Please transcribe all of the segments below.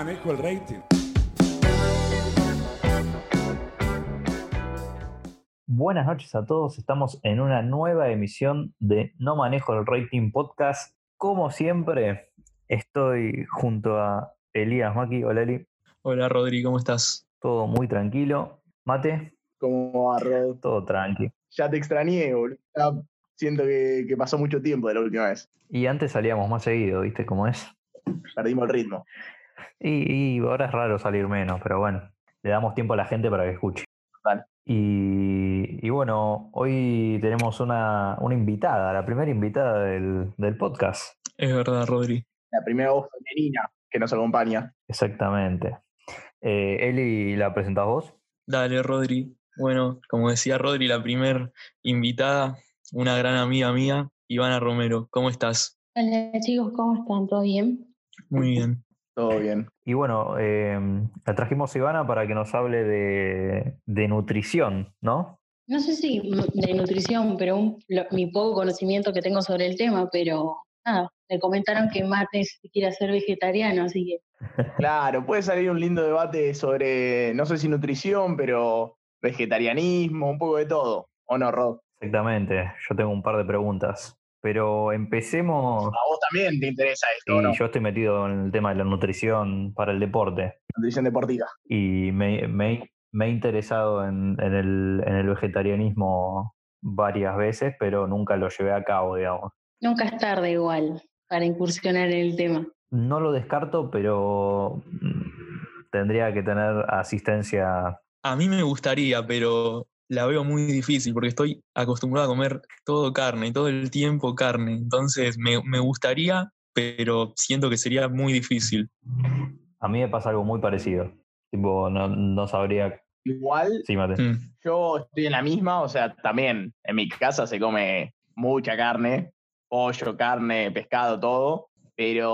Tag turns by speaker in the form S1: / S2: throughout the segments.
S1: Manejo el rating.
S2: Buenas noches a todos, estamos en una nueva emisión de No Manejo el Rating Podcast. Como siempre, estoy junto a Elías Maki. Hola Eli.
S3: Hola Rodri, ¿cómo estás?
S2: Todo muy tranquilo. Mate,
S4: ¿Cómo va, Rod?
S2: todo tranqui.
S4: Ya te extrañé, boludo. Ya siento que, que pasó mucho tiempo de la última vez.
S2: Y antes salíamos más seguido, ¿viste cómo es?
S4: Perdimos el ritmo.
S2: Y, y ahora es raro salir menos, pero bueno, le damos tiempo a la gente para que escuche. Y, y bueno, hoy tenemos una, una invitada, la primera invitada del, del podcast.
S3: Es verdad, Rodri.
S4: La primera voz femenina que nos acompaña.
S2: Exactamente. Eh, Eli, ¿la presentás vos?
S3: Dale, Rodri. Bueno, como decía Rodri, la primer invitada, una gran amiga mía, Ivana Romero. ¿Cómo estás?
S5: Hola chicos, ¿cómo están? ¿Todo bien?
S3: Muy bien.
S4: Todo bien.
S2: Y bueno, eh, la trajimos a Ivana para que nos hable de, de nutrición, ¿no?
S5: No sé si de nutrición, pero un- lo- mi poco conocimiento que tengo sobre el tema, pero nada, me comentaron que Mate se quiere hacer vegetariano, así que
S4: Claro, puede salir un lindo debate sobre, no sé si nutrición, pero vegetarianismo, un poco de todo. ¿O no, Rod?
S2: Exactamente, yo tengo un par de preguntas. Pero empecemos.
S4: A vos también te interesa esto,
S2: Y yo estoy metido en el tema de la nutrición para el deporte.
S4: Nutrición deportiva.
S2: Y me, me- me he interesado en, en el, en el vegetarianismo varias veces, pero nunca lo llevé a cabo, digamos.
S5: nunca es tarde igual para incursionar en el tema.
S2: No lo descarto, pero mm, tendría que tener asistencia.
S3: A mí me gustaría, pero la veo muy difícil porque estoy acostumbrado a comer todo carne, todo el tiempo carne. Entonces me, me gustaría, pero siento que sería muy difícil.
S2: A mí me pasa algo muy parecido. Tipo, no, no sabría.
S4: Igual,
S2: Sí, mate.
S3: Mm.
S4: yo estoy en la misma, o sea, también en mi casa se come mucha carne, pollo, carne, pescado, todo. Pero,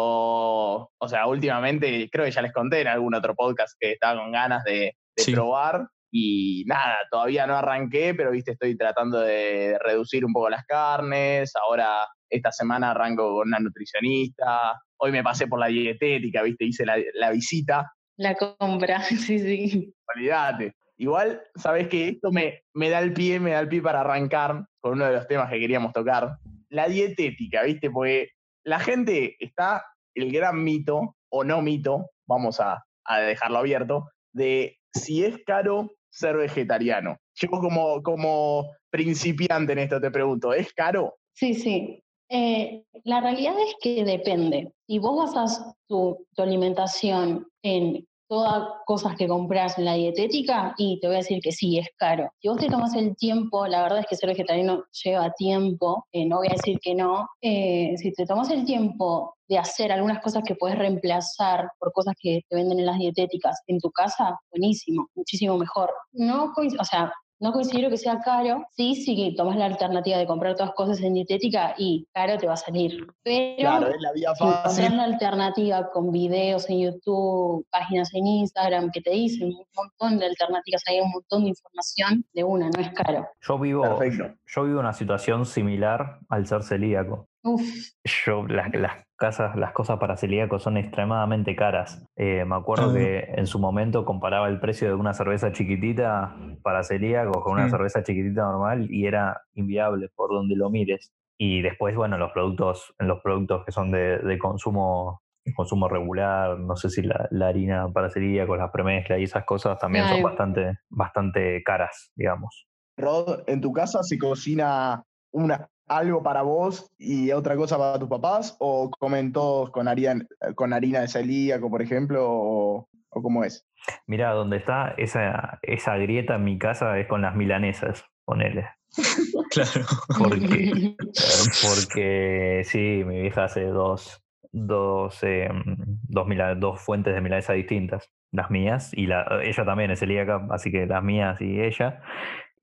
S4: o sea, últimamente creo que ya les conté en algún otro podcast que estaba con ganas de, de
S3: Sí.
S4: probar. Y nada, todavía no arranqué, pero viste, estoy tratando de reducir un poco las carnes. Ahora, esta semana arranco con una nutricionista. Hoy me pasé por la dietética, viste, hice la, la visita.
S5: La compra, sí, sí.
S4: Olvídate. Igual, sabes que esto me, me da el pie, me da el pie para arrancar con uno de los temas que queríamos tocar. La dietética, ¿viste? Porque la gente está el gran mito, o no mito, vamos a, a dejarlo abierto, de si es caro ser vegetariano. Yo como, como principiante en esto te pregunto, ¿es caro?
S5: Sí, sí. Eh, la realidad es que depende. Si vos basas tu, tu alimentación en todas cosas que compras en la dietética, y te voy a decir que sí, es caro. Si vos te tomas el tiempo, la verdad es que ser vegetariano lleva tiempo, eh, no voy a decir que no. Eh, si te tomas el tiempo de hacer algunas cosas que puedes reemplazar por cosas que te venden en las dietéticas en tu casa, buenísimo, muchísimo mejor. No, o sea, no considero que sea caro. Sí, sí que tomas la alternativa de comprar todas cosas en dietética y caro te va a salir. Pero
S4: Claro, es la vía
S5: si encontrás
S4: fácil.
S5: la alternativa con videos en YouTube, páginas en Instagram que te dicen un montón de alternativas, hay un montón de información de una, no es caro.
S2: Yo vivo,
S4: Perfecto.
S2: yo vivo una situación similar al ser celíaco.
S5: Uf,
S2: Yo, las, las casas, las cosas para celíacos son extremadamente caras. Eh, me acuerdo
S3: Ah.
S2: que en su momento comparaba el precio de una cerveza chiquitita para celíacos con una cerveza chiquitita normal y era inviable por donde lo mires. Y después, bueno, los productos, en los productos que son de, de consumo, consumo regular, no sé si la, la harina para celíacos, las premezclas y esas cosas también son bastante, bastante caras, digamos.
S4: Rod, ¿en tu casa se cocina una, algo para vos y otra cosa para tus papás? ¿O comen todos con harina, con harina de celíaco, por ejemplo? ¿O, o cómo es?
S2: Mira, donde está esa, esa grieta en mi casa es con las milanesas, ponele.
S3: Claro.
S2: Porque, porque sí, mi vieja hace dos, dos, eh, dos, mila- dos fuentes de milanesa distintas. Las mías y la, ella también es celíaca, así que las mías y ella.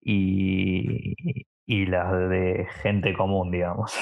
S2: Y, y las de gente común, digamos.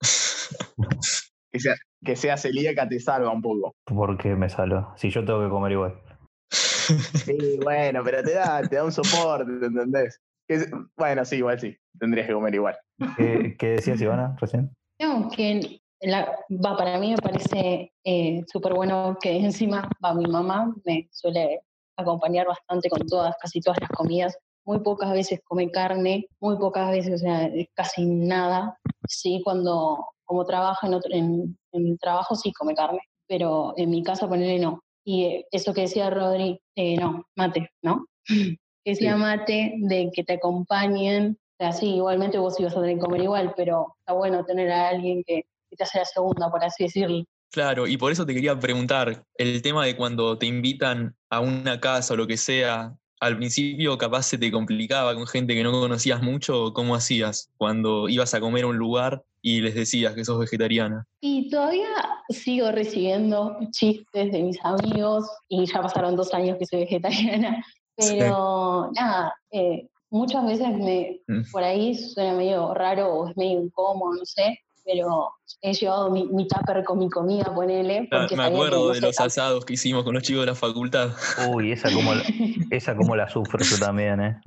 S4: Que sea, que sea celíaca te salva un poco.
S2: Porque me salvo. Si yo tengo que comer igual.
S4: Sí, bueno, pero te da, te da un soporte, ¿te entendés? Que bueno, sí, igual sí. Tendrías que comer igual.
S2: ¿Qué, qué decías, Ivana, recién?
S5: No, que va, para mí me parece eh, súper bueno que encima va mi mamá, me suele acompañar bastante con todas, casi todas las comidas. Muy pocas veces come carne, muy pocas veces, o sea, casi nada. Sí, cuando como trabaja en, en, el trabajo sí come carne, pero en mi casa ponerle no. Y eh, eso que decía Rodri, eh, no, mate, ¿no? que decía mate, de que te acompañen. O sea, sí, igualmente vos ibas a tener que comer igual, pero está bueno tener a alguien que, que te hace la segunda, por así decirlo.
S3: Claro, y por eso te quería preguntar, el tema de cuando te invitan a una casa o lo que sea, al principio capaz se te complicaba con gente que no conocías mucho, ¿cómo hacías cuando ibas a comer a un lugar y les decías que sos vegetariana?
S5: Y todavía sigo recibiendo chistes de mis amigos y ya pasaron dos años que soy vegetariana, pero nada, eh, muchas veces me, mm. por ahí suena medio raro o es medio incómodo, no sé, pero he llevado mi, mi tupper con mi comida, ponele.
S3: Ah, me acuerdo de los asados que hicimos con los chicos de la facultad.
S2: Uy, esa como la, esa como la sufro yo también, ¿eh?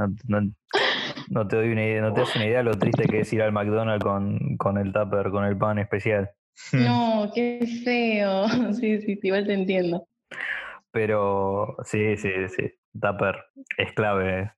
S2: No, te doy una idea, no te das una idea lo triste que es ir al McDonald's con, con el tupper, con el pan especial.
S5: No, qué feo. Sí, sí, igual te entiendo.
S2: Pero sí, sí, sí. Tupper es clave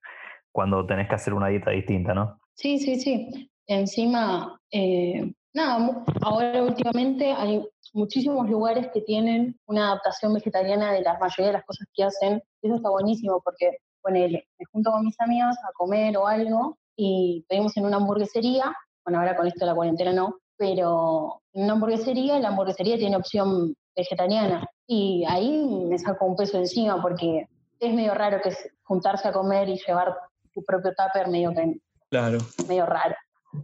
S2: cuando tenés que hacer una dieta distinta, ¿no?
S5: Sí, sí, sí. Encima, eh, Nada, ahora últimamente hay muchísimos lugares que tienen una adaptación vegetariana de la mayoría de las cosas que hacen. Eso está buenísimo porque, ponele, me junto con mis amigos a comer o algo y pedimos en una hamburguesería, bueno, ahora con esto de la cuarentena no, pero en una hamburguesería, la hamburguesería tiene opción vegetariana y ahí me saco un peso encima porque es medio raro que juntarse a comer y llevar tu propio tupper medio que
S3: claro.
S5: medio raro.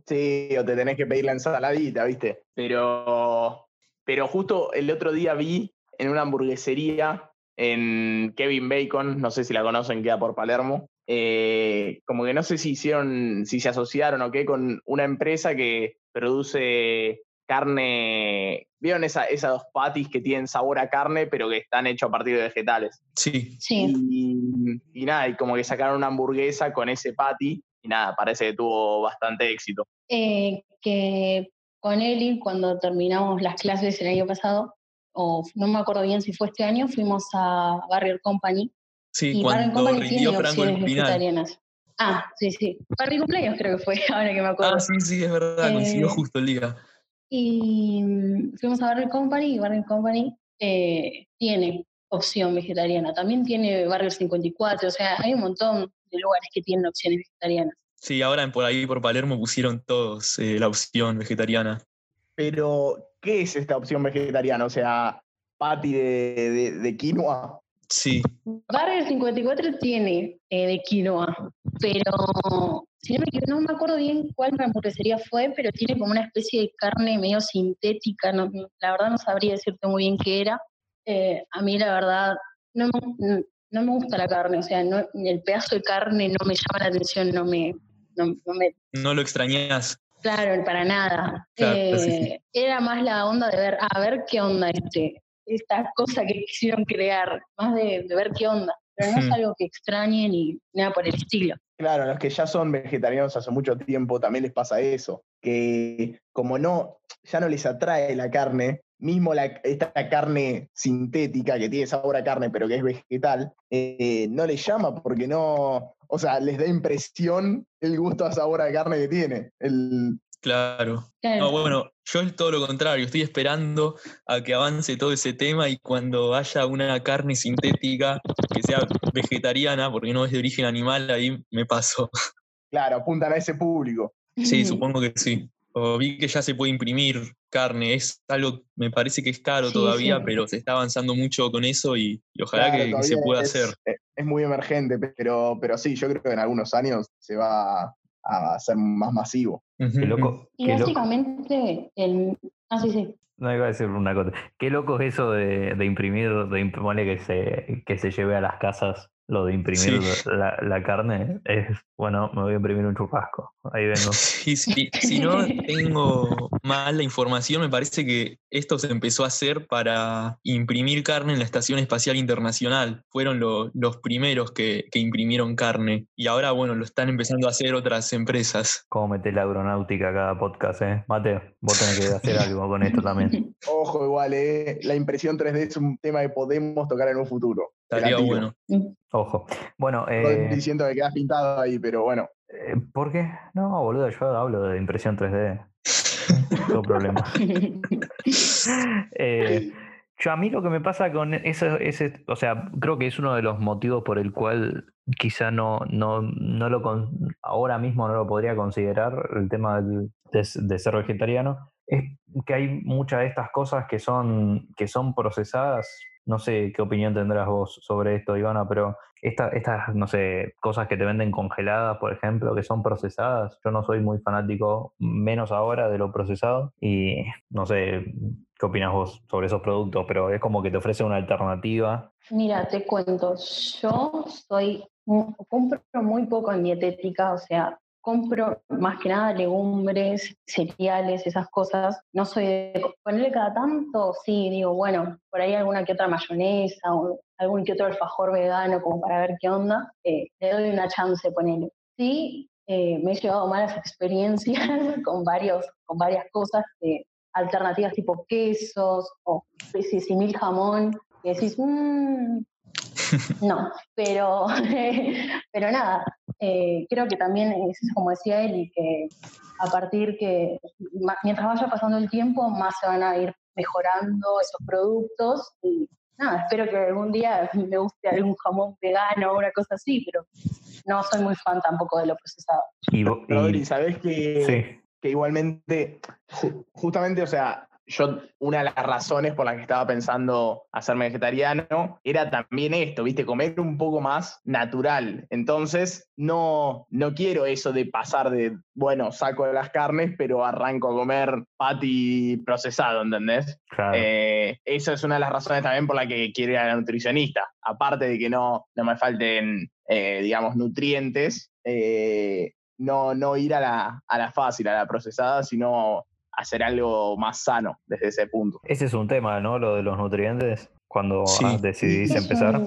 S4: Sí, o te tenés que pedir la ensaladita, ¿viste? Pero, pero justo el otro día vi en una hamburguesería en Kevin Bacon, no sé si la conocen, queda por Palermo, eh, como que no sé si hicieron, si se asociaron o qué, con una empresa que produce carne, ¿vieron esa, esas dos patis que tienen sabor a carne, pero que están hechos a partir de vegetales?
S3: Sí.
S5: sí.
S4: Y, y nada, y como que sacaron una hamburguesa con ese patty y nada, parece que tuvo bastante éxito.
S5: Eh, que con Eli, cuando terminamos las clases el año pasado, o no me acuerdo bien si fue este año, fuimos a Barrier Company.
S3: Sí, cuando rindió Franco el final.
S5: Ah, sí, sí. Barrier Cumpleaños creo que fue, ahora que me acuerdo.
S3: Ah, sí, sí, es verdad, coincidió eh, justo el día.
S5: Y mm, fuimos a Barrier Company y Barrier Company eh, tiene opción vegetariana. También tiene Barrio 54, o sea, hay un montón de lugares que tienen opciones vegetarianas.
S3: Sí, ahora por ahí por Palermo pusieron todos eh, la opción vegetariana.
S4: Pero, ¿qué es esta opción vegetariana? O sea, patty de, de, quinoa.
S3: Sí.
S5: Barrio 54 tiene eh, de quinoa, pero si no, me, no me acuerdo bien cuál hamburguesería fue, pero tiene como una especie de carne medio sintética. No, la verdad no sabría decirte muy bien qué era. Eh, a mí la verdad no, no me gusta la carne, o sea, no, el pedazo de carne no me llama la atención, no me... No, me...
S3: no lo extrañas.
S5: Claro, para nada. Eh, era más la onda de ver, a ver qué onda este, esta cosa que quisieron crear, más de, ver qué onda, pero no es algo que extrañen ni nada por el estilo.
S4: Claro, a los que ya son vegetarianos hace mucho tiempo también les pasa eso, que como no, ya no les atrae la carne, mismo la, esta carne sintética que tiene sabor a carne pero que es vegetal, eh, no les llama porque no, o sea, les da impresión el gusto a sabor a carne que tiene. El...
S3: Claro. No, bueno, yo es todo lo contrario, estoy esperando a que avance todo ese tema y cuando haya una carne sintética que sea vegetariana, porque no es de origen animal, ahí me paso.
S4: Claro, apuntan a ese público.
S3: Sí, supongo que sí vi que ya se puede imprimir carne, es algo, me parece que es caro todavía, pero se está avanzando mucho con eso y, ojalá que, se pueda hacer.
S4: Eh, es muy emergente, pero, pero sí, yo creo que en algunos años se va a hacer más masivo.
S2: Qué loco,
S5: y básicamente, el... Ah, sí, sí.
S2: No iba a decir una cosa. Qué loco es eso de, de imprimir, de imprimirle que se, que se lleve a las casas lo de imprimir la, carne, es, bueno, me voy a imprimir un churrasco, ahí vengo.
S3: Sí, sí. si no tengo mal la información, me parece que esto se empezó a hacer para imprimir carne en la Estación Espacial Internacional. Fueron los primeros que, que, imprimieron carne y ahora, bueno, lo están empezando a hacer otras empresas.
S2: ¿Cómo meter la aeronáutica a cada podcast, eh? Mateo, vos tenés que hacer algo con esto también.
S4: Ojo, igual, eh. La impresión 3D es un tema que podemos tocar en un futuro.
S3: Estaría bueno.
S2: Ojo. Bueno,
S4: eh, diciendo que quedas pintado ahí, pero bueno.
S2: Eh, ¿Por qué? No, boludo, yo hablo de impresión 3D. no problema. eh, yo a mí lo que me pasa con eso, ese, o sea, creo que es uno de los motivos por el cual quizá no, no, no lo ahora mismo no lo podría considerar el tema de, de, ser vegetariano, es que hay muchas de estas cosas que son, que son procesadas no sé qué opinión tendrás vos sobre esto, Ivana, pero estas, no sé, cosas que te venden congeladas, por ejemplo, que son procesadas, yo no soy muy fanático, menos ahora, de lo procesado. Y no sé qué opinas vos sobre esos productos, pero es como que te ofrece una alternativa.
S5: Mira, te cuento, yo soy, compro muy poco en dietética, o sea, compro más que nada legumbres, cereales, esas cosas. No soy de ponerle cada tanto, sí, digo, bueno, por ahí alguna que otra mayonesa o algún que otro alfajor vegano como para ver qué onda, eh, le doy una chance, ponerle. Sí, eh, me he llevado malas experiencias con, varios, con varias cosas, alternativas tipo quesos o mil jamón, y decís, mmm, no, pero, pero nada, eh, creo que también es como decía él, y que a partir que mientras vaya pasando el tiempo, más se van a ir mejorando esos productos y nada, espero que algún día me guste algún jamón vegano o una cosa así, pero no soy muy fan tampoco de lo procesado.
S4: Y, Rodri, ¿sabes que, que igualmente, justamente, o sea, yo una de las razones por las que estaba pensando hacerme vegetariano era también esto, ¿viste? Comer un poco más natural. Entonces, no, no quiero eso de pasar de, bueno, saco de las carnes, pero arranco a comer patty procesado, ¿entendés? Eh, esa es una de las razones también por la que quiero ir a la nutricionista. Aparte de que no, no me falten, eh, digamos, nutrientes, eh, no, no ir a la, a la fácil, a la procesada, sino hacer algo más sano desde ese punto.
S2: Ese es un tema, ¿no? Lo de los nutrientes, cuando decidís empezar.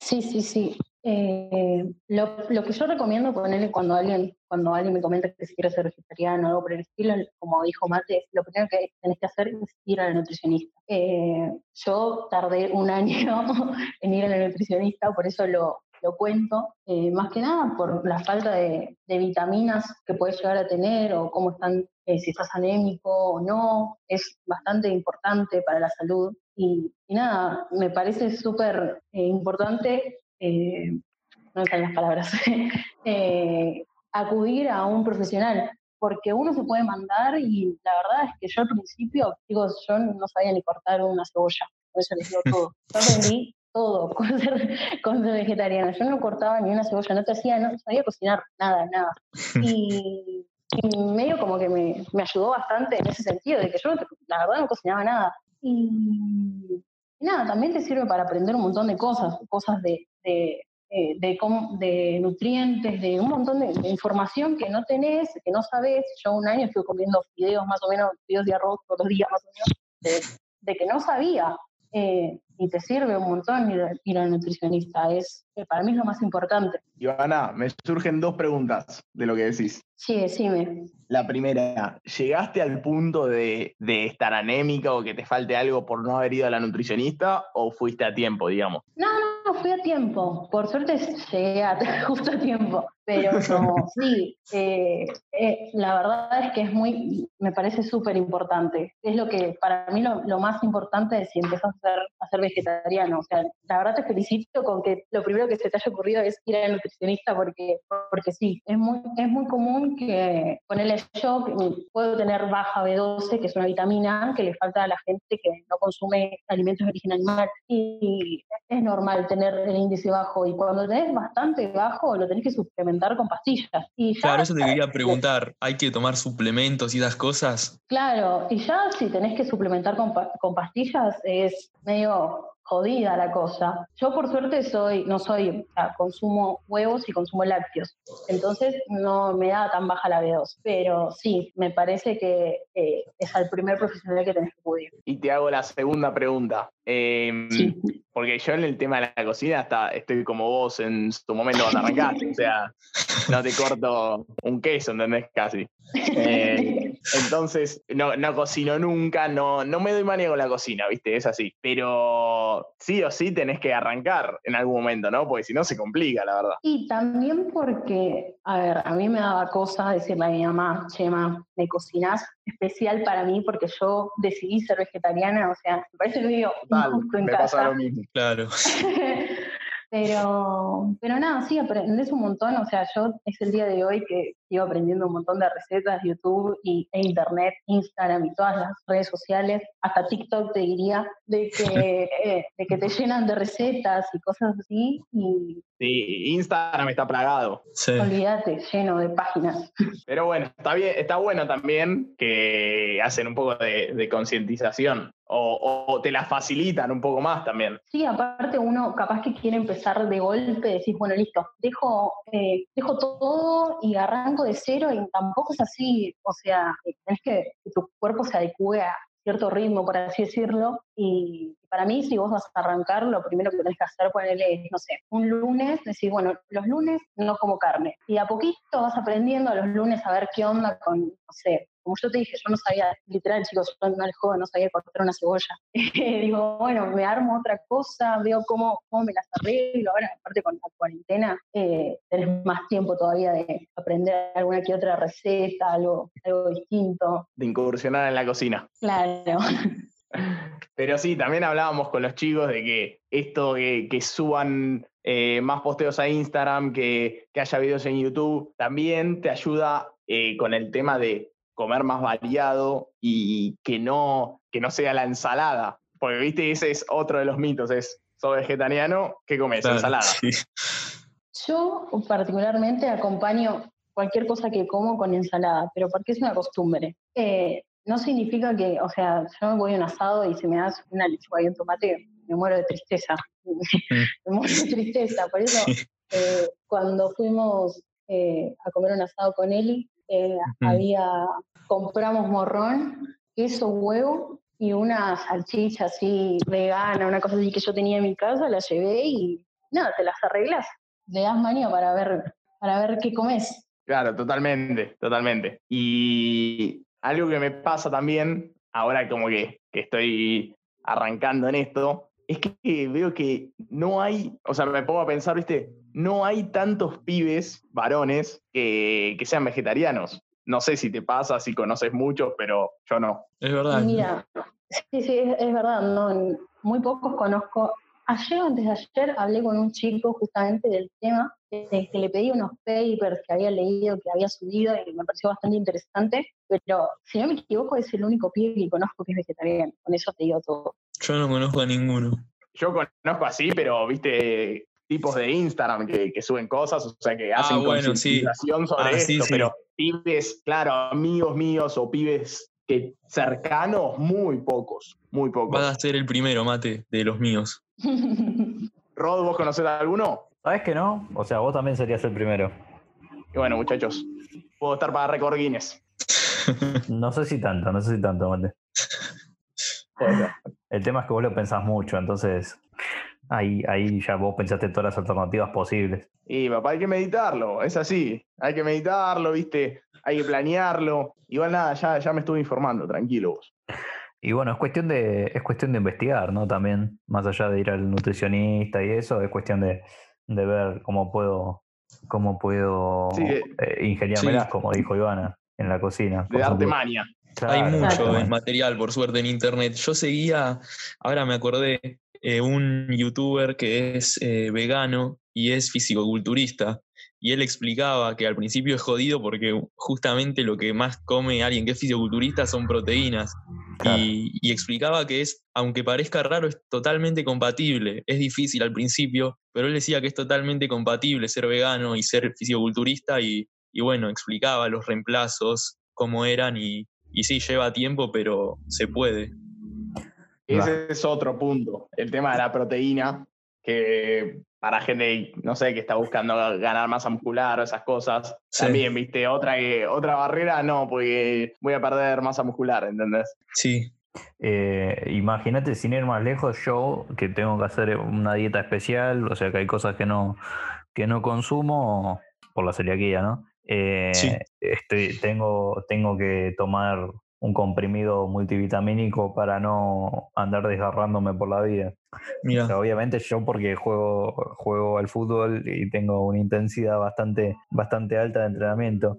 S5: Sí, sí, sí. Eh, lo, lo, que yo recomiendo ponerle cuando alguien, cuando alguien me comenta que si quiere ser vegetariano o algo por el estilo, como dijo Mate, lo primero que tenés que hacer es ir a la nutricionista. Eh, yo tardé un año en ir a la nutricionista, por eso lo, lo cuento, eh, más que nada por la falta de, vitaminas que puedes llegar a tener o cómo están, eh, si estás anémico o no, es bastante importante para la salud. Y, nada, me parece súper eh, importante, no me las palabras, acudir a un profesional, porque uno se puede mandar y la verdad es que yo al principio, digo, yo no sabía ni cortar una cebolla, por eso les digo todo. Yo aprendí todo con ser, con ser vegetariana. Yo no cortaba ni una cebolla, no te hacía, no sabía cocinar nada, nada. Y, medio como que me, me, ayudó bastante en ese sentido, de que yo la verdad no cocinaba nada. Y, nada, también te sirve para aprender un montón de cosas, cosas de, de, eh, de, de nutrientes, de un montón de, información que no tenés, que no sabés. Yo un año estuve comiendo videos más o menos, videos de arroz todos los días más o menos, de, que no sabía. Eh, y te sirve un montón ir, al nutricionista. Es, eh, para mí es lo más importante.
S4: Ivana, me surgen dos preguntas de lo que decís.
S5: Sí, decime.
S4: La primera, ¿llegaste al punto de, de, estar anémica o que te falte algo por no haber ido a la nutricionista o fuiste a tiempo, digamos?
S5: No, no, fui a tiempo. Por suerte llegué a, justo a tiempo. Pero sí, eh, eh, la verdad es que es muy, me parece súper importante. Es lo que, para mí, lo, lo, más importante es si empiezas a ser, a ser vegetariano. O sea, la verdad te felicito con que lo primero que se te haya ocurrido es ir al nutricionista porque, porque sí, es muy, es muy común que ponerle yo, puedo tener baja B12, que es una vitamina que le falta a la gente que no consume alimentos de origen animal. Y es normal tener el índice bajo y cuando tenés bastante bajo lo tenés que suplementar con pastillas. Y
S3: claro, eso te quería preguntar, ¿hay que tomar suplementos y esas cosas?
S5: Claro, y ya si tenés que suplementar con, con pastillas es medio jodida la cosa. Yo por suerte soy, no soy, o sea, consumo huevos y consumo lácteos, entonces no me da tan baja la B2, pero sí, me parece que eh, es al primer profesional que tenés que acudir.
S4: Y te hago la segunda pregunta. Em, porque yo en el tema de la cocina está, estoy como vos en tu momento cuando arrancaste, o sea, no te corto un queso, ¿entendés? Casi. Eh, entonces, no, no cocino nunca, no, no me doy manía con la cocina, ¿viste? Es así. Pero sí o sí tenés que arrancar en algún momento, ¿no? Porque si no se complica, la verdad.
S5: Y también porque, a ver, a mí me daba cosa decirle a mi mamá, Chema, me cocinas especial para mí porque yo decidí ser vegetariana, o sea, me parece que injusto en
S4: me
S5: casa.
S4: pasa lo mismo.
S3: Claro.
S5: Pero, pero nada, sí, aprendes un montón. O sea, yo es el día de hoy que sigo aprendiendo un montón de recetas, YouTube y, e Internet, Instagram y todas las redes sociales, hasta TikTok te diría, de que, eh, de que te llenan de recetas y cosas así. Y
S4: Sí, Instagram está plagado.
S3: Sí.
S5: olvídate, lleno de páginas.
S4: Pero bueno, está bien, está bueno también que hacen un poco de, de concientización. O, o te la facilitan un poco más también.
S5: Sí, aparte uno capaz que quiere empezar de golpe, decís, bueno, listo, dejo, eh, dejo todo y arranco de cero y tampoco es así, o sea, tenés que tu cuerpo se adecue a cierto ritmo, por así decirlo, y para mí si vos vas a arrancar, lo primero que tenés que hacer, ponerle, no sé, un lunes, decir, bueno, los lunes no como carne, y a poquito vas aprendiendo a los lunes a ver qué onda con, no sé, como yo te dije, yo no sabía, literal, chicos, yo no les jodo, no sabía cortar una cebolla. Digo, bueno, me armo otra cosa, veo cómo, cómo me las arreglo. Ahora, aparte con la cuarentena, eh, tenés más tiempo todavía de aprender alguna que otra receta, algo, algo distinto.
S4: De incursionar en la cocina.
S5: Claro.
S4: Pero sí, también hablábamos con los chicos de que esto que, que suban eh, más posteos a Instagram, que, que haya videos en YouTube, también te ayuda eh, con el tema de comer más variado y que no, que no sea la ensalada. Porque, viste, ese es otro de los mitos, es, sos vegetariano, ¿qué comes?
S3: Claro,
S4: Ensalada.
S3: sí.
S5: Yo particularmente acompaño cualquier cosa que como con ensalada, pero porque es una costumbre. Eh, no significa que, o sea, yo me voy a un asado y se me da una lechuga y un tomate, me muero de tristeza. me muero de tristeza. Por eso, eh, cuando fuimos eh, a comer un asado con Eli, eh, había, compramos morrón, queso, huevo y una salchicha así vegana, una cosa así que yo tenía en mi casa, la llevé y nada, te las arreglas. Le das manía para ver, para ver qué comes.
S4: Claro, totalmente, totalmente. Y algo que me pasa también, ahora como que, que estoy arrancando en esto, es que veo que no hay, o sea, me pongo a pensar, viste, no hay tantos pibes varones que, que sean vegetarianos. No sé si te pasa, si conoces muchos, pero yo no.
S3: Es verdad.
S5: Mira, sí, sí, es, es verdad, no, muy pocos conozco. Ayer o antes de ayer hablé con un chico justamente del tema, que le pedí unos papers que había leído, que había subido y me pareció bastante interesante, pero si no me equivoco es el único pibe que conozco que es vegetariano, con eso te digo todo.
S3: Yo no conozco a ninguno.
S4: Yo conozco así, pero viste tipos de Instagram que, que suben cosas, o sea, que
S3: Ah,
S4: hacen
S3: bueno, sí.
S4: sobre
S3: Ah, sí,
S4: esto,
S3: sí.
S4: pero pibes, claro, amigos míos o pibes que cercanos, muy pocos, muy pocos.
S3: Vas a ser el primero, mate, de los míos.
S4: Rod, ¿vos conocés a alguno?
S2: ¿Sabes que no? O sea, vos también serías el primero.
S4: Y bueno, muchachos, puedo estar para récord Guinness.
S2: No sé si tanto, no sé si tanto, Mate. El tema es que vos lo pensás mucho, entonces ahí, ahí ya vos pensaste todas las alternativas posibles.
S4: Y papá, hay que meditarlo, es así. Hay que meditarlo, viste, hay que planearlo. Igual nada, ya, ya me estuve informando, tranquilo vos.
S2: Y bueno, es cuestión de, es cuestión de investigar, ¿no? También, más allá de ir al nutricionista y eso, es cuestión de, de ver cómo puedo, cómo puedo
S4: Sí,
S2: eh, ingeniármelas,
S3: Sí.
S2: como dijo Ivana, en la cocina.
S4: De darte
S2: ejemplo.
S4: Maña.
S3: Hay
S2: Claro,
S3: mucho
S2: exactamente.
S3: material, por suerte, en internet. Yo seguía, ahora me acordé, eh, un youtuber que es eh, vegano y es fisicoculturista. Y él explicaba que al principio es jodido porque justamente lo que más come alguien que es fisicoculturista son proteínas.
S2: Claro.
S3: Y, y explicaba que es, aunque parezca raro, es totalmente compatible. Es difícil al principio, pero él decía que es totalmente compatible ser vegano y ser fisicoculturista. Y, y bueno, explicaba los reemplazos, cómo eran y, y sí, lleva tiempo, pero se puede.
S4: Ese es otro punto, el tema de la proteína, que para gente, no sé, que está buscando ganar masa muscular o esas cosas,
S3: Sí.
S4: también, viste, otra, otra barrera, no, porque voy a perder masa muscular, ¿entendés?
S3: Sí,
S2: Eh, Imagínate, sin ir más lejos, yo que tengo que hacer una dieta especial, o sea que hay cosas que no, que no consumo por la celiaquía, ¿no? Eh,
S3: Sí.
S2: estoy- tengo, tengo que tomar un comprimido multivitamínico para no andar desgarrándome por la vida. O
S3: mira.
S2: sea, obviamente yo porque juego, juego al fútbol y tengo una intensidad bastante, bastante alta de entrenamiento.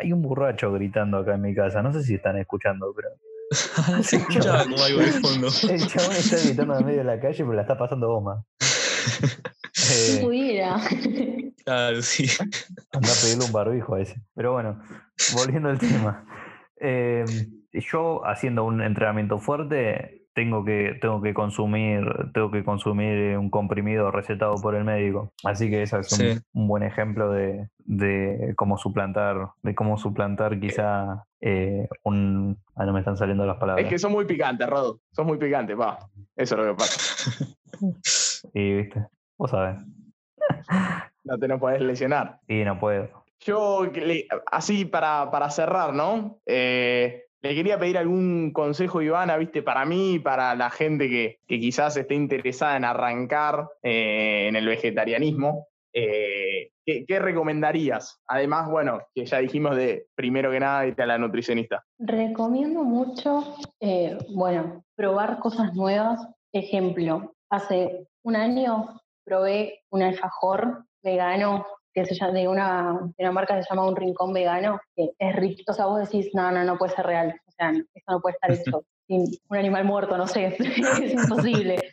S2: Hay un borracho gritando acá en mi casa, no sé si están escuchando, pero
S3: Se escucha como algo de fondo.
S2: el chabón está gritando en medio de la calle, pero la está pasando goma.
S5: Si
S2: Eh,
S5: pudiera.
S3: Claro, sí.
S2: anda a pedirle un barbijo a ese. Pero bueno, volviendo al tema. Eh, yo haciendo un entrenamiento fuerte tengo que, tengo que consumir, tengo que consumir un comprimido recetado por el médico. Así que ese es un,
S3: Sí.
S2: un buen ejemplo de, de cómo suplantar, de cómo suplantar quizá eh, un. Ah, no me están saliendo las palabras.
S4: Es que sos muy picante, Rodo, sos muy picante, pa. Eso es lo que pasa.
S2: Y viste, vos sabés.
S4: No te nos podés lesionar.
S2: Y no puedo.
S4: Yo, así para, para cerrar, ¿no? Eh, le quería pedir algún consejo, Ivana, viste, para mí y para la gente que, que quizás esté interesada en arrancar eh, en el vegetarianismo. Eh, ¿qué, qué recomendarías? Además, bueno, que ya dijimos de primero que nada irte a la nutricionista.
S5: Recomiendo mucho, eh, bueno, probar cosas nuevas. Ejemplo, hace un año probé un alfajor vegano que se llama, de, una, de una marca que se llama Un Rincón Vegano, que es rico. O sea, vos decís, no, no, no puede ser real. O sea, esto no puede estar hecho sin un animal muerto, no sé, es imposible.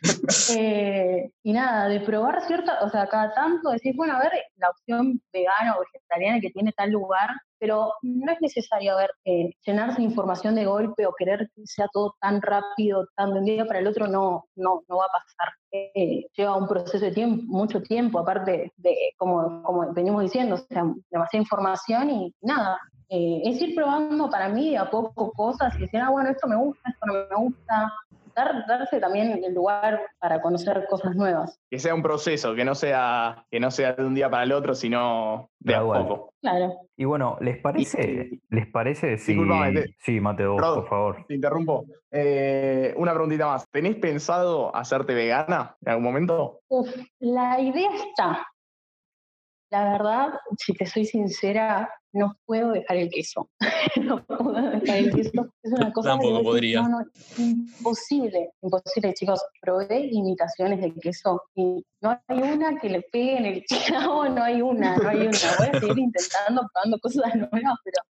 S5: Eh, y nada, de probar cierta, o sea, cada tanto decís, bueno, a ver, la opción vegana o vegetariana que tiene tal lugar, pero no es necesario a ver, eh, llenarse información de golpe o querer que sea todo tan rápido, tan de un día para el otro, no, no, no va a pasar. Eh, lleva un proceso de tiempo, mucho tiempo, aparte de, como, como venimos diciendo, o sea, demasiada información y nada. eh, es ir probando para mí a poco cosas y decir, ah, bueno, esto me gusta, esto no me gusta. Dar, darse también el lugar para conocer cosas nuevas.
S4: Que sea un proceso, que no sea, que no sea de un día para el otro, sino de a poco.
S5: Claro.
S2: Y bueno, ¿les parece, les parece si.
S4: Te-
S2: Sí, Mateo, por favor.
S4: Te interrumpo. Eh, una preguntita más. ¿Tenés pensado hacerte vegana en algún momento?
S5: Uf, la idea está. La verdad, si te soy sincera, no puedo dejar el queso. no puedo dejar el queso. Es una cosa
S3: Tampoco
S5: que
S3: podría.
S5: No, no, imposible, imposible, chicos. Probé imitaciones de queso y no hay una que le pegue en el clavo, no hay una, no hay una. Voy a seguir intentando, probando cosas nuevas, pero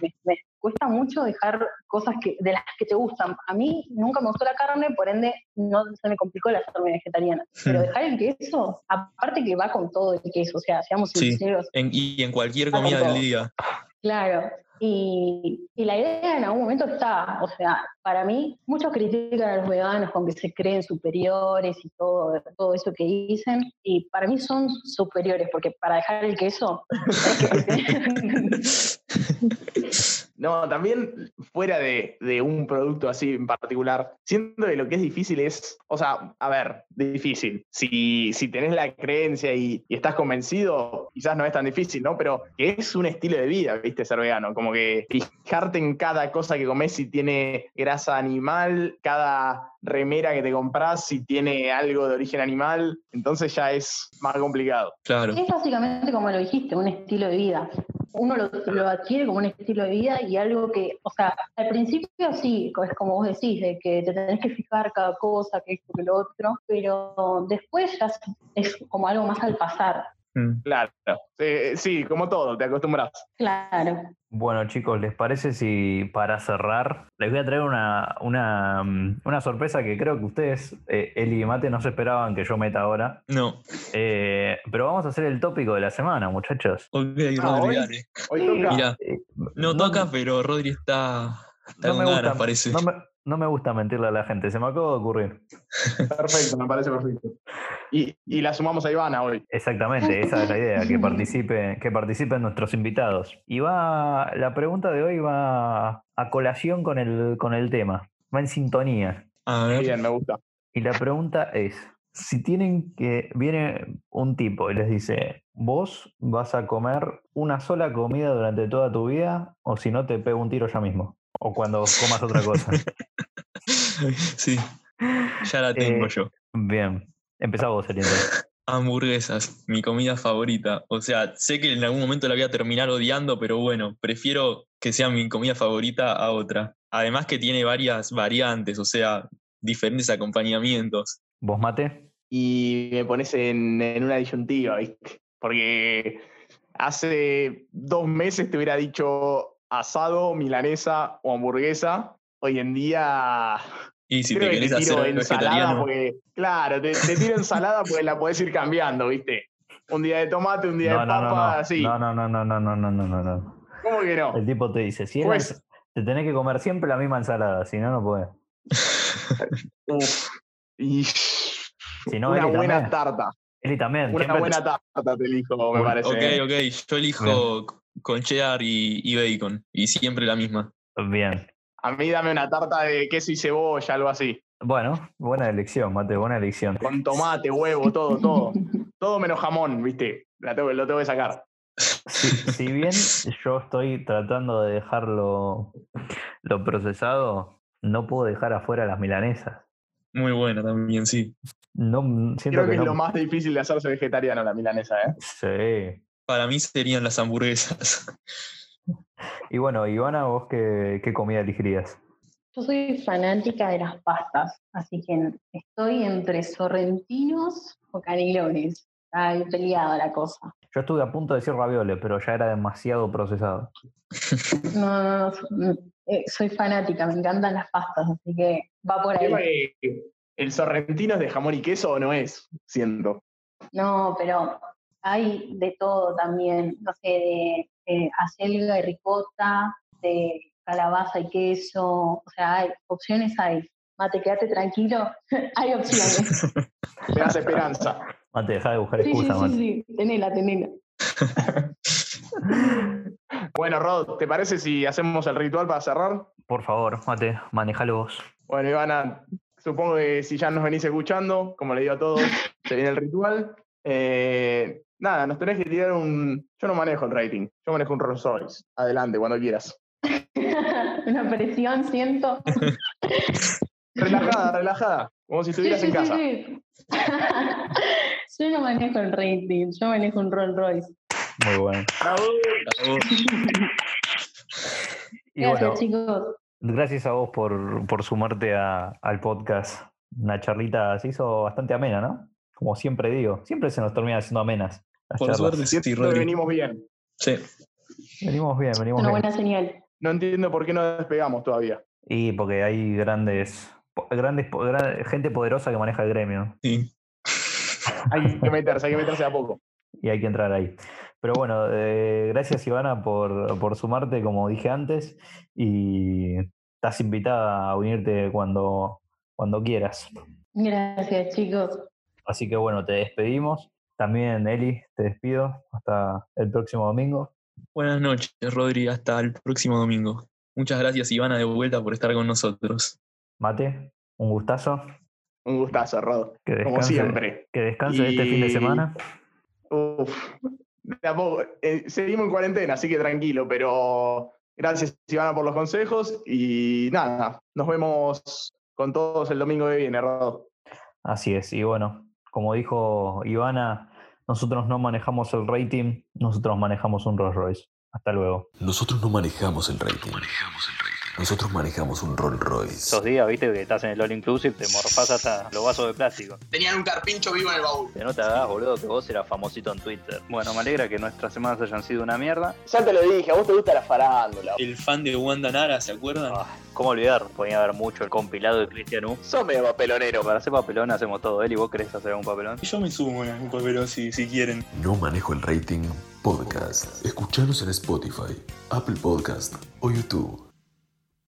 S5: me, me cuesta mucho dejar cosas que, de las que te gustan. A mí nunca me gustó la carne, por ende no se me complicó el hacerme vegetariana. Pero dejar el queso, aparte que va con todo el queso, o sea, seamos
S3: Sí.
S5: sinceros,
S3: En- y en cualquier comida del día.
S5: Claro. Y, la idea en algún momento está, o sea, para mí, muchos critican a los veganos con que se creen superiores y todo, todo eso que dicen, y para mí son superiores, porque para dejar el queso,
S4: No, también fuera de, de un producto así en particular, siento que lo que es difícil es, o sea, a ver, difícil. Si, si tenés la creencia y, y estás convencido, quizás no es tan difícil, ¿no? Pero que es un estilo de vida, ¿viste? Ser vegano. Como que fijarte en cada cosa que comes si tiene grasa animal, cada remera que te compras si tiene algo de origen animal, entonces ya es más complicado.
S3: Claro.
S5: Es básicamente como lo dijiste, un estilo de vida. Uno lo, lo adquiere como un estilo de vida y algo que, o sea, al principio sí, es como vos decís, de que te tenés que fijar cada cosa, que esto, que lo otro, pero después ya es- es como algo más al pasar.
S3: Mm.
S4: Claro. Eh, sí, como todo, te acostumbras.
S5: Claro.
S2: Bueno, chicos, ¿les parece si para cerrar les voy a traer una, una, mm, una sorpresa que creo que ustedes, eh, Eli y Mate, no se esperaban que yo meta ahora?
S3: No.
S2: Eh, pero vamos a hacer el tópico de la semana, muchachos.
S3: Ok,
S4: Ah,
S3: Rodri,
S4: hoy-
S3: dale.
S4: Hoy toca.
S3: Mira,
S2: Eh,
S3: no toca, pero Rodri está, está
S2: no
S3: con
S2: me
S3: ganas,
S2: gusta,
S3: parece.
S2: no me, no me gusta mentirle a la gente, se me acaba de ocurrir.
S4: Perfecto, me parece perfecto. Y, y la sumamos a Ivana hoy.
S2: Exactamente, esa es la idea, que participe, que participen nuestros invitados. Y va, la pregunta de hoy va a colación con el, con el tema, va en sintonía.
S3: A ver.
S4: Bien, me gusta.
S2: Y la pregunta es, si tienen que, viene un tipo y les dice, vos vas a comer una sola comida durante toda tu vida o si no te pego un tiro ya mismo. O cuando comas otra cosa.
S3: sí, ya la tengo
S2: Eh,
S3: yo.
S2: Bien, empezá vos.
S3: Hamburguesas, mi comida favorita. O sea, sé que en algún momento la voy a terminar odiando, pero bueno, prefiero que sea mi comida favorita a otra. Además que tiene varias variantes, o sea, diferentes acompañamientos.
S2: ¿Vos mate?
S4: Y me pones en, en una disyuntiva, ¿viste? Porque hace dos meses te hubiera dicho asado, milanesa o hamburguesa. Hoy en día
S3: Y si
S4: creo
S3: te
S4: que
S3: querés
S4: te tiro
S3: hacer
S4: ensalada
S3: vegetariano,
S4: porque, claro, te, te tiro ensalada porque la podés ir cambiando, ¿viste? Un día de tomate, un día
S2: No,
S4: de
S2: no,
S4: papa,
S2: no, no.
S4: así.
S2: No, no, no, no, no, no, no, no, no.
S4: ¿Cómo que no?
S2: El tipo te dice, si es
S4: Pues-
S2: te tenés que comer siempre la misma ensalada, si no, no puedes.
S4: Uf. Y
S2: Si no,
S4: una buena
S2: también.
S4: tarta.
S2: Eli también.
S4: Una
S2: siempre
S4: buena
S2: te-
S4: tarta te elijo, me
S2: Bueno,
S4: parece.
S3: ok,
S4: ¿eh?
S3: ok, yo elijo con cheddar y, y bacon, y siempre la misma.
S2: Bien.
S4: A mí dame una tarta de queso y cebolla, algo así.
S2: Bueno, buena elección, Mate, buena elección.
S4: Con tomate, huevo, todo, todo. Todo menos jamón, ¿viste? La tengo, lo tengo que sacar.
S2: Si, si bien yo estoy tratando de dejarlo lo procesado, no puedo dejar afuera las milanesas.
S3: Muy buena también, sí.
S2: No, siento
S4: Creo que
S2: que
S4: es
S2: no.
S4: lo más difícil de hacerse vegetariano, la milanesa, ¿eh?
S2: Sí.
S3: Para mí serían las hamburguesas.
S2: Y bueno, Ivana, ¿vos qué, qué comida elegirías?
S5: Yo soy fanática de las pastas, así que estoy entre sorrentinos o canelones. Está ahí peleada la cosa.
S2: Yo estuve a punto de decir ravioles, pero ya era demasiado procesado.
S5: No, no, no, eh, soy fanática, me encantan las pastas, así que va por ahí.
S4: ¿El sorrentino es de jamón y queso o no es? Siento.
S5: No, pero hay de todo también, no sé, de, de acelga y ricota, de calabaza y queso, o sea, hay opciones hay. Mate, quédate tranquilo, hay opciones.
S4: Me das esperanza.
S2: Mate, deja de buscar
S5: Sí, sí,
S2: excusas,
S5: sí,
S2: Mate.
S5: sí, tenela, tenela.
S4: Bueno, Rod, ¿te parece si hacemos el ritual para cerrar?
S2: Por favor, Mate, manejalo vos.
S4: Bueno, Ivana, supongo que si ya nos venís escuchando, como le digo a todos, se viene el ritual. Eh, nada, nos tenés que tirar un. Yo no manejo el rating, yo manejo un Rolls Royce. Adelante, cuando quieras.
S5: Una presión, siento.
S4: Relajada, relajada, como si estuvieras
S5: Sí,
S4: en casa.
S5: sí, sí. yo no manejo el rating, yo manejo un Rolls Royce.
S2: Muy bueno.
S4: Bravo.
S3: Bravo.
S2: Y
S5: Gracias,
S2: bueno,
S5: chicos.
S2: gracias a vos por, por sumarte a- al podcast. Una charlita se hizo bastante amena, ¿no? Como siempre digo, siempre se nos termina haciendo amenas. Las
S3: Por suerte, sí,
S4: venimos bien.
S3: Sí.
S2: Venimos bien, venimos
S5: Una
S2: bien.
S5: buena señal.
S4: No entiendo por qué no despegamos todavía.
S2: Y porque hay grandes, grandes gente poderosa que maneja el gremio
S3: sí.
S4: Hay que meterse, hay que meterse a poco.
S2: y hay que entrar ahí. Pero bueno, eh, gracias Ivana por, por sumarte, como dije antes, y estás invitada a unirte cuando, cuando quieras.
S5: Gracias, chicos.
S2: Así que bueno, te despedimos. También Eli, te despido hasta el próximo domingo.
S3: Buenas noches, Rodri. Hasta el próximo domingo. Muchas gracias, Ivana, de vuelta por estar con nosotros.
S2: Mate, un gustazo.
S4: Un gustazo, Rod.
S2: Que
S4: Como
S2: descanse,
S4: siempre.
S2: que descanse este fin de semana.
S4: Uf. De a poco. Eh, seguimos en cuarentena, así que tranquilo, pero gracias, Ivana, por los consejos. Y nada, nos vemos con todos el domingo que viene, Rod.
S2: Así es. Y bueno, como dijo Ivana, nosotros no manejamos el rating, nosotros manejamos un Rolls Royce. Hasta luego.
S1: Nosotros no manejamos el rating. Nosotros manejamos un Rolls Royce.
S2: Esos días, viste, que estás en el All Inclusive, te morfás hasta los vasos de plástico.
S4: Tenían un carpincho vivo en el baúl.
S2: Que no te hagas, boludo, que vos eras famosito en Twitter. Bueno, me alegra que nuestras semanas hayan sido una mierda.
S4: Ya te lo dije, a vos te gusta la farándula.
S3: El fan de Wanda Nara, ¿se acuerdan?
S2: Ah, ¿Cómo olvidar? Podía haber mucho el compilado de Cristian U.
S4: Sos medio papelonero.
S2: Para hacer papelón hacemos todo. Él y vos querés hacer un papelón.
S3: Yo me sumo en un papelón si, si quieren.
S1: No manejo el rating podcast. Escuchanos en Spotify, Apple Podcast o YouTube.